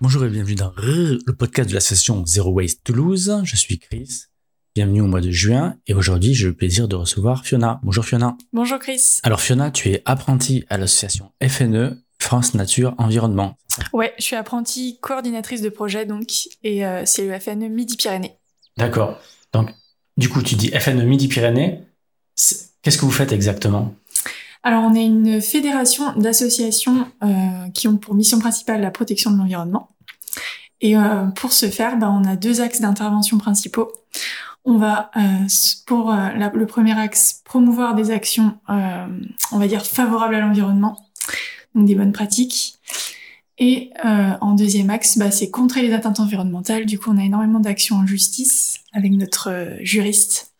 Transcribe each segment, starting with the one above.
Bonjour et bienvenue dans le podcast de l'association Zero Waste Toulouse. Je suis Chris. Bienvenue au mois de juin et aujourd'hui j'ai le plaisir de recevoir Fiona. Bonjour Fiona. Bonjour Chris. Alors Fiona, tu es apprentie à l'association FNE France Nature Environnement. Ouais, je suis apprentie coordinatrice de projet donc et euh, c'est le FNE Midi-Pyrénées. D'accord. Donc du coup tu dis FNE Midi-Pyrénées. Qu'est-ce que vous faites exactement? Alors, on est une fédération d'associations euh, qui ont pour mission principale la protection de l'environnement. Et euh, pour ce faire, ben, on a deux axes d'intervention principaux. On va, euh, pour le premier axe, promouvoir des actions, on va dire, favorables à l'environnement, donc des bonnes pratiques. Et en deuxième axe, bah, c'est contrer les atteintes environnementales. Du coup, on a énormément d'actions en justice avec notre juriste,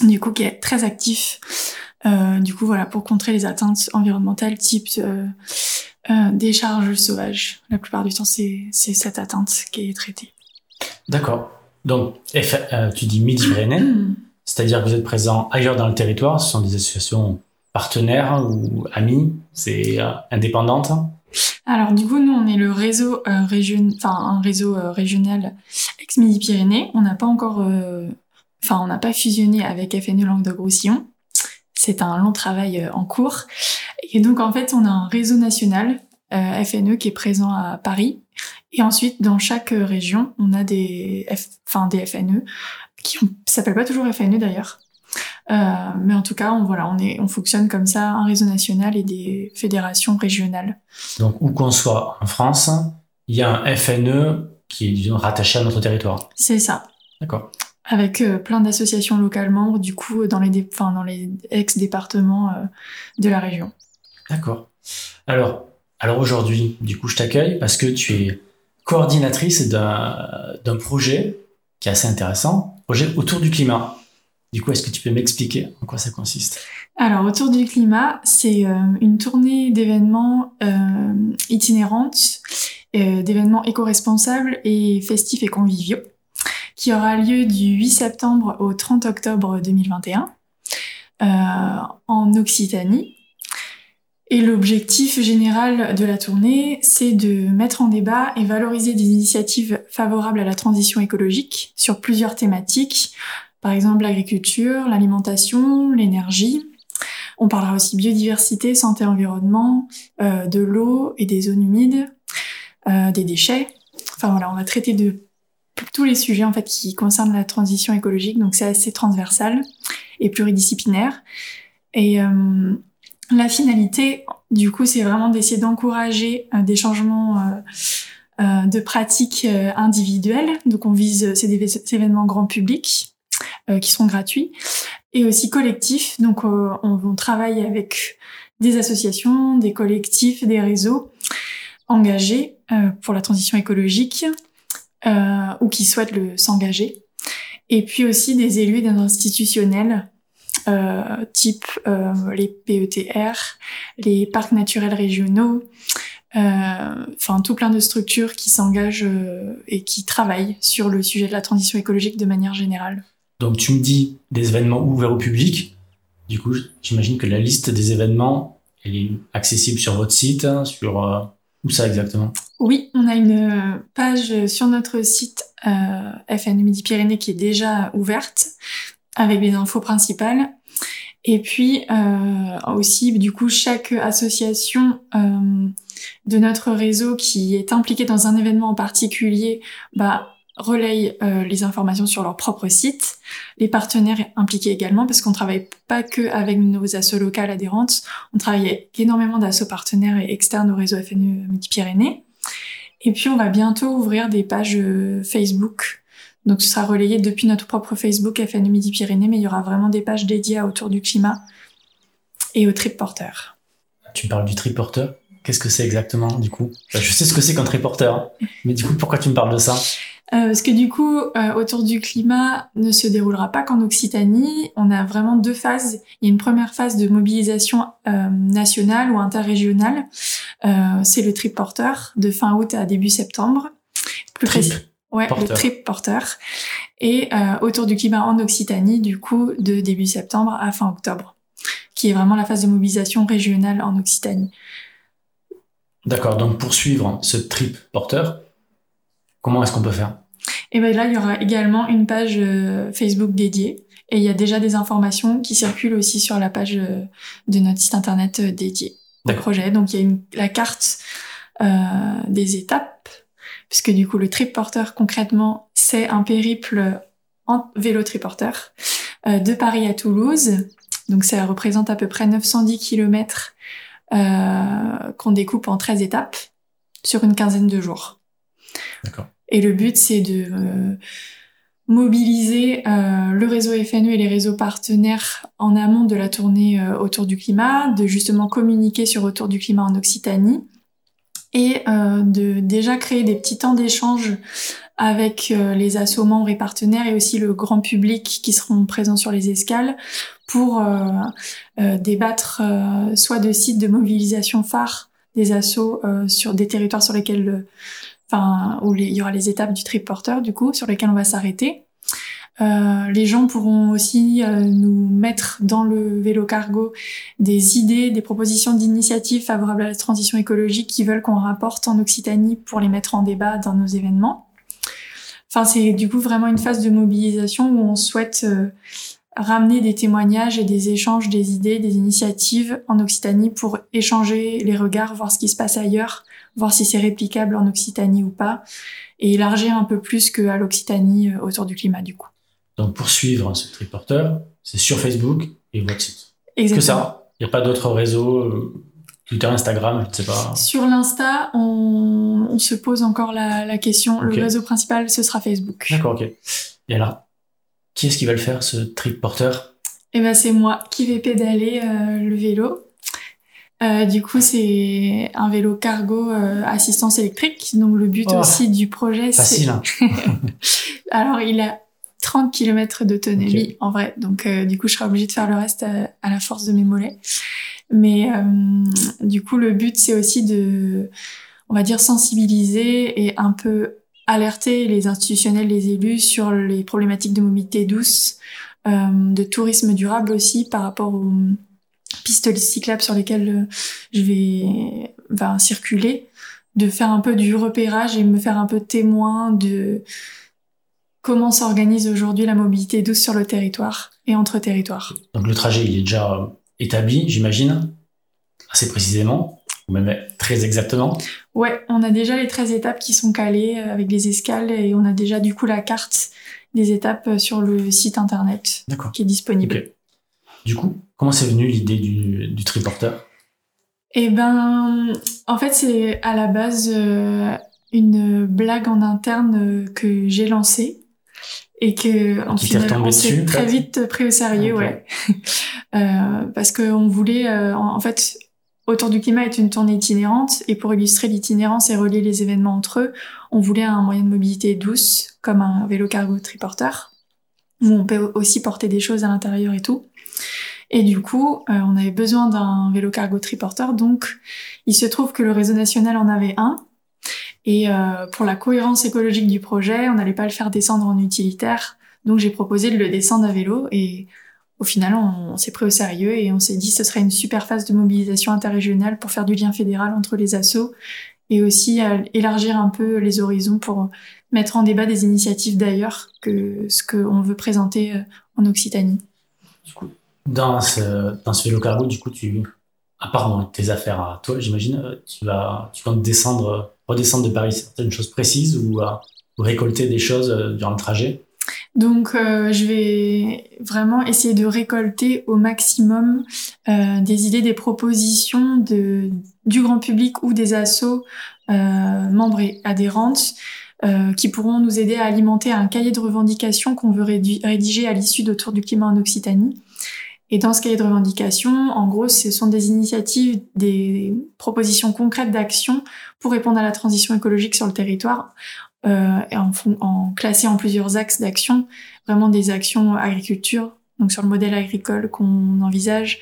du coup, qui est très actif euh, du coup, voilà, pour contrer les atteintes environnementales type euh, euh, décharge sauvage. La plupart du temps, c'est cette atteinte qui est traitée. D'accord. Donc, tu dis Midi-Pyrénées, c'est-à-dire que vous êtes présent ailleurs dans le territoire, ce sont des associations partenaires ou amis, c'est indépendante alors du coup, nous, on est le réseau région, enfin un réseau régional ex-Midi-Pyrénées. On n'a pas encore, enfin on n'a pas fusionné avec FNE Languedoc-Roussillon c'est un long travail euh, en cours. Et donc en fait, on a un réseau national euh, FNE qui est présent à Paris. Et ensuite, dans chaque euh, région, on a des, enfin des FNE qui s'appellent pas toujours FNE d'ailleurs. mais en tout cas, on, voilà, on, est, on fonctionne comme ça, un réseau national et des fédérations régionales. Donc, où qu'on soit en France, il y a un FNE qui est disons, rattaché à notre territoire. C'est ça. D'accord avec euh, plein d'associations locales membres, du coup, dans les, enfin, dans les ex-départements euh, de la région. D'accord. Alors, alors aujourd'hui, du coup, je t'accueille parce que tu es coordinatrice d'un projet qui est assez intéressant, projet autour du climat. Du coup, est-ce que tu peux m'expliquer en quoi ça consiste? Alors, autour du climat, c'est euh, une tournée d'événements itinérantes, d'événements éco-responsables et festifs et conviviaux qui aura lieu du 8 septembre au 30 octobre 2021 euh, en Occitanie. Et l'objectif général de la tournée, c'est de mettre en débat et valoriser des initiatives favorables à la transition écologique sur plusieurs thématiques, par exemple l'agriculture, l'alimentation, l'énergie. On parlera aussi biodiversité, santé, environnement, euh, de l'eau et des zones humides, euh, des déchets. Enfin voilà, on va traiter de tous les sujets en fait qui concernent la transition écologique. Donc c'est assez transversal et pluridisciplinaire. Et euh, la finalité, du coup, c'est vraiment d'essayer d'encourager euh, des changements euh, de pratiques individuelles. Donc on vise ces, événements grand public qui sont gratuits et aussi collectifs. Donc on, on travaille avec des associations, des collectifs, des réseaux engagés pour la transition écologique euh, ou qui souhaitent s'engager. Et puis aussi des élus des institutionnels, euh, type euh, les PETR, les parcs naturels régionaux, euh, enfin tout plein de structures qui s'engagent euh, et qui travaillent sur le sujet de la transition écologique de manière générale. Donc tu me dis des événements ouverts au public. Du coup, j'imagine que la liste des événements elle est accessible sur votre site, hein, sur euh, où ça exactement? Oui, on a une page sur notre site euh, FN Midi-Pyrénées qui est déjà ouverte avec les infos principales. Et puis euh, aussi, du coup, chaque association euh, de notre réseau qui est impliquée dans un événement en particulier, bah, relayent euh, les informations sur leur propre site, les partenaires impliqués également, parce qu'on travaille pas que avec nos assos locales adhérentes, on travaille avec énormément d'assos partenaires et externes au réseau FNE Midi-Pyrénées. Et puis on va bientôt ouvrir des pages euh, Facebook. Donc ce sera relayé depuis notre propre Facebook FNE Midi-Pyrénées, mais il y aura vraiment des pages dédiées autour du climat et au trip porteur. Tu parles du trip porteur Qu'est-ce que c'est exactement du coup? Je sais ce que c'est qu'un trip porteur, mais du coup pourquoi tu me parles de ça? Euh, parce que du coup, euh, autour du climat ne se déroulera pas qu'en Occitanie. On a vraiment deux phases. Il y a une première phase de mobilisation euh, nationale ou interrégionale. c'est le trip porteur de fin août à début septembre. Plus trip Ouais, le trip porteur. Et autour du climat en Occitanie, du coup, de début septembre à fin octobre, qui est vraiment la phase de mobilisation régionale en Occitanie. D'accord. Donc pour suivre ce trip porteur, comment est-ce qu'on peut faire? Et ben là, il y aura également une page euh, Facebook dédiée. Et il y a déjà des informations qui circulent aussi sur la page euh, de notre site internet euh, dédié au projet. Donc il y a une, la carte des étapes, puisque du coup le trip porteur concrètement c'est un périple en vélo triporteur de Paris à Toulouse. Donc ça représente à peu près 910 km euh, qu'on découpe en 13 étapes sur une quinzaine de jours. Et le but, c'est de euh, mobiliser euh, le réseau FNE et les réseaux partenaires en amont de la tournée euh, autour du climat, de justement communiquer sur autour du climat en Occitanie et euh, de déjà créer des petits temps d'échange avec les assos membres et partenaires et aussi le grand public qui seront présents sur les escales pour débattre soit de sites de mobilisation phares des assos sur des territoires sur lesquels enfin où il y aura les étapes du trip porteur du coup sur lesquelles on va s'arrêter. Euh, les gens pourront aussi euh, nous mettre dans le vélo cargo des idées, des propositions d'initiatives favorables à la transition écologique qui veulent qu'on rapporte en Occitanie pour les mettre en débat dans nos événements. Enfin, c'est du coup vraiment une phase de mobilisation où on souhaite euh, ramener des témoignages et des échanges, des idées, des initiatives en Occitanie pour échanger les regards, voir ce qui se passe ailleurs, voir si c'est réplicable en Occitanie ou pas, et élargir un peu plus qu'à l'Occitanie euh, autour du climat du coup. Donc pour suivre ce triporteur, c'est sur Facebook et votre site. Exactement. Que ça Il n'y a pas d'autres réseaux euh, Twitter, Instagram, je ne sais pas. Sur l'Insta, on, on, se pose encore la, la question. Le réseau principal, ce sera Facebook. D'accord, ok. Et alors, qui est-ce qui va le faire, ce trip porteur? Eh ben, c'est moi qui vais pédaler euh, le vélo. Euh, du coup, c'est un vélo cargo euh, assistance électrique. Donc, le but Oh, aussi du projet, c'est... Facile, hein. Alors, il a 30 km d'autonomie en vrai. Donc, euh, du coup, je serai obligée de faire le reste à, à la force de mes mollets. Mais euh, du coup, le but, c'est aussi de, on va dire, sensibiliser et un peu alerter les institutionnels, les élus sur les problématiques de mobilité douce, euh, de tourisme durable aussi par rapport aux pistes cyclables sur lesquelles euh, je vais va circuler, de faire un peu du repérage et me faire un peu témoin de comment s'organise aujourd'hui la mobilité douce sur le territoire et entre territoires. Donc le trajet, il est déjà euh, établi, j'imagine, assez précisément, très exactement. Ouais, on a déjà les 13 étapes qui sont calées euh, avec les escales et on a déjà du coup la carte des étapes euh, sur le site internet qui est disponible. Ok. Du coup, comment c'est venu l'idée du, du triporteur? Eh ben, en fait, c'est à la base euh, une blague en interne que j'ai lancée et que en final, on s'est très vite pris au sérieux, Ok. ouais. Euh, parce qu'on voulait, euh, en en fait, Autour du climat est une tournée itinérante et pour illustrer l'itinérance et relier les événements entre eux, on voulait un moyen de mobilité douce comme un vélo cargo triporteur où on peut aussi porter des choses à l'intérieur et tout. Et du coup, euh, on avait besoin d'un vélo cargo triporteur, donc il se trouve que le réseau national en avait un. Et euh, pour la cohérence écologique du projet, on n'allait pas le faire descendre en utilitaire, donc j'ai proposé de le descendre à vélo. Et au final, on, s'est pris au sérieux et on s'est dit que ce serait une super phase de mobilisation interrégionale pour faire du lien fédéral entre les assos et aussi élargir un peu les horizons pour mettre en débat des initiatives d'ailleurs que ce qu'on veut présenter euh, en Occitanie. Du coup, dans ce, dans ce vélo cargo, du coup, tu, à part tes affaires à toi, j'imagine, euh, tu vas, tu comptes euh, redescendre de Paris certaines choses précises ou, récolter des choses durant le trajet? Donc, euh, je vais vraiment essayer de récolter au maximum euh, des idées, des propositions de, du grand public ou des assos euh, membres et adhérentes qui pourront nous aider à alimenter un cahier de revendications qu'on veut rédiger à l'issue d'Autour du climat en Occitanie. Et dans ce cahier de revendications, en gros, ce sont des initiatives, des propositions concrètes d'action pour répondre à la transition écologique sur le territoire euh, en, en en plusieurs axes d'action, vraiment des actions agriculture, donc sur le modèle agricole qu'on envisage,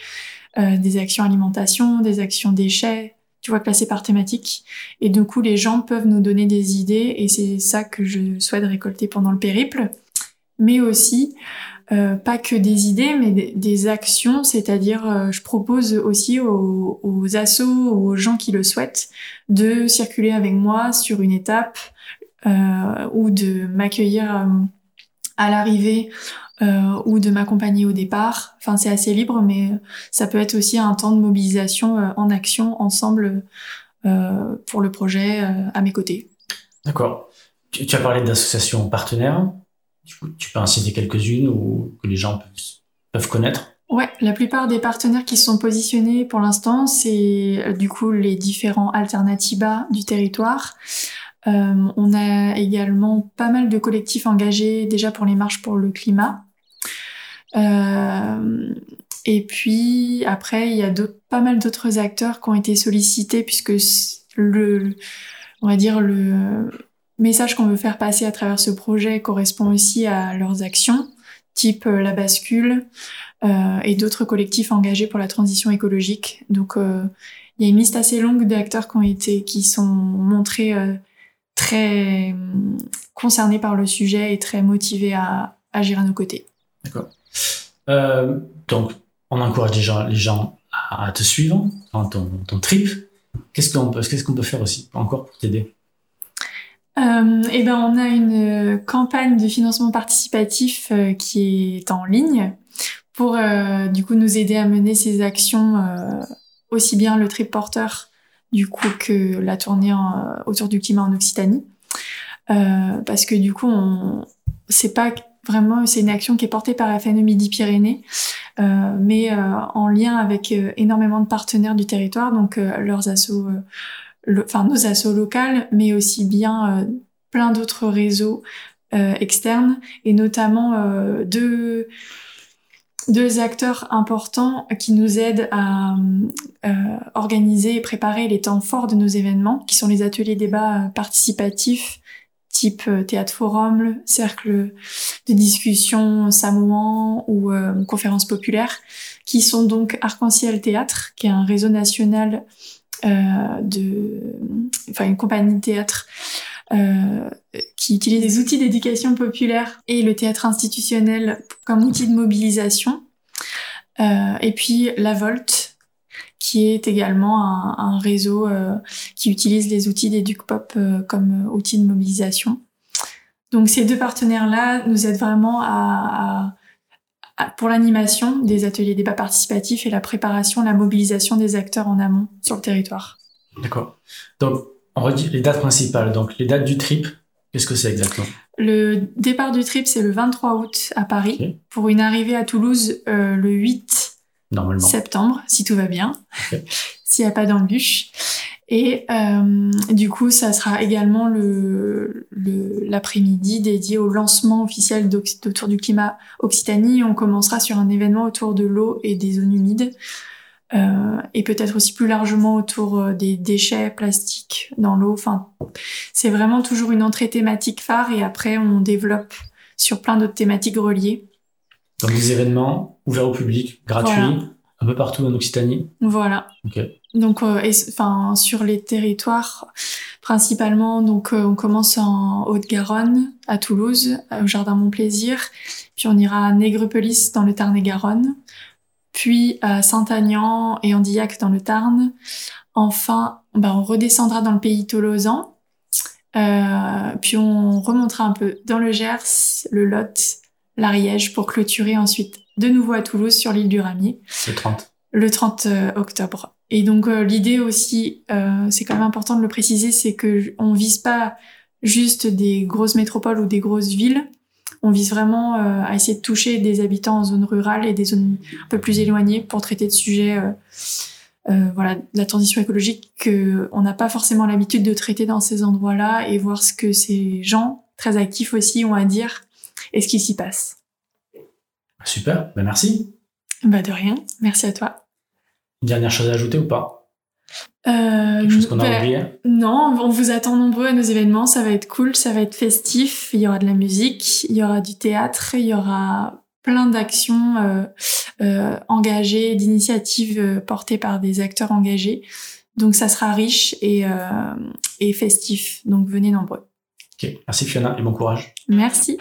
euh, des actions alimentation, des actions déchets, tu vois, classées par thématique. Et du coup, les gens peuvent nous donner des idées et c'est ça que je souhaite récolter pendant le périple. Mais aussi, euh, pas que des idées, mais des, actions, c'est-à-dire euh, je propose aussi aux, aux assos, aux gens qui le souhaitent, de circuler avec moi sur une étape ou de m'accueillir à l'arrivée euh, ou de m'accompagner au départ. Enfin, c'est assez libre, mais ça peut être aussi un temps de mobilisation euh, en action ensemble euh, pour le projet euh, à mes côtés. D'accord. Tu, tu, as parlé d'associations partenaires. Du coup, tu peux en citer quelques-unes ou que les gens peuvent, connaître? Ouais, la plupart des partenaires qui sont positionnés pour l'instant, c'est du coup les différents alternatives du territoire. Euh, on a également pas mal de collectifs engagés déjà pour les marches pour le climat. Euh, et puis après, il y a pas mal d'autres acteurs qui ont été sollicités puisque le, on va dire le message qu'on veut faire passer à travers ce projet correspond aussi à leurs actions, type euh, la bascule euh, et d'autres collectifs engagés pour la transition écologique. Donc euh, il y a une liste assez longue d'acteurs qui ont été, qui sont montrés très hum, concernés par le sujet et très motivés à agir à nos côtés. D'accord. Donc, on encourage les gens, les gens à, te suivre dans ton, ton trip. Qu'est-ce qu'on peut, qu'est-ce qu'on peut faire aussi encore pour t'aider? Euh, eh ben, on a une campagne de financement participatif euh, qui est en ligne pour euh, du coup nous aider à mener ces actions euh, aussi bien le trip porteur du coup que la tournée en, autour du climat en Occitanie. Euh, parce que du coup on c'est pas vraiment c'est une action qui est portée par FNE Midi-Pyrénées euh, mais euh, en lien avec euh, énormément de partenaires du territoire donc euh, leurs assos le, enfin nos assos locales mais aussi bien plein d'autres réseaux externes et notamment deux deux acteurs importants qui nous aident à euh, organiser et préparer les temps forts de nos événements, qui sont les ateliers débats participatifs type euh, théâtre forum, cercle de discussion samoan ou euh, conférences populaires, qui sont donc Arc-en-Ciel Théâtre, qui est un réseau national euh, de, enfin une compagnie de théâtre euh, qui utilise des outils d'éducation populaire et le théâtre institutionnel comme outil de mobilisation. Euh, et puis la Volte, qui est également un, réseau euh, qui utilise les outils d'EducPop euh, comme outil de mobilisation. Donc ces deux partenaires-là nous aident vraiment à pour l'animation des ateliers débats participatifs et la préparation, la mobilisation des acteurs en amont sur le territoire. D'accord. Donc on redit les dates principales. Donc, les dates du trip, qu'est-ce que c'est exactement? Le départ du trip, c'est le 23 août à Paris, okay. pour une arrivée à Toulouse euh, le 8 Normalement. septembre, si tout va bien, okay. s'il n'y a pas d'embûche. Et euh, du coup, ça sera également le l'après-midi dédié au lancement officiel d'Autour du climat Occitanie. On commencera sur un événement autour de l'eau et des zones humides. Euh, et peut-être aussi plus largement autour euh, des déchets plastiques dans l'eau. Enfin, c'est vraiment toujours une entrée thématique phare et après on développe sur plein d'autres thématiques reliées. Donc des événements ouverts au public, gratuits, voilà. un peu partout en Occitanie. Voilà. Okay. Donc, euh, enfin, sur les territoires, principalement, donc euh, on commence en Haute-Garonne, à Toulouse, au Jardin Mon-Plaisir, puis on ira à Nègrepelisse dans le Tarn-et-Garonne puis à Saint-Agnan et Andillac dans le Tarn. Enfin, bah, on redescendra dans le pays tolosan, euh, puis on remontera un peu dans le Gers, le Lot, l'Ariège pour clôturer ensuite de nouveau à Toulouse sur l'île du Ramier. Le 30. Le 30 euh, octobre. Et donc euh, l'idée aussi, euh, c'est quand même important de le préciser, c'est que on vise pas juste des grosses métropoles ou des grosses villes, on vise vraiment euh, à essayer de toucher des habitants en zone rurale et des zones un peu plus éloignées pour traiter de sujets, voilà, de la transition écologique que on n'a pas forcément l'habitude de traiter dans ces endroits-là et voir ce que ces gens très actifs aussi ont à dire et ce qui s'y passe. Super, ben merci. Bah de rien, merci à toi. Une dernière chose à ajouter ou pas euh, Quelque chose qu'on a bah, oublié Non, on vous attend nombreux à nos événements, ça va être cool, ça va être festif, il y aura de la musique, il y aura du théâtre, il y aura plein d'actions euh, euh, engagées, d'initiatives portées par des acteurs engagés. Donc ça sera riche et, et festif, donc venez nombreux. Ok, merci Fiona et bon courage. Merci.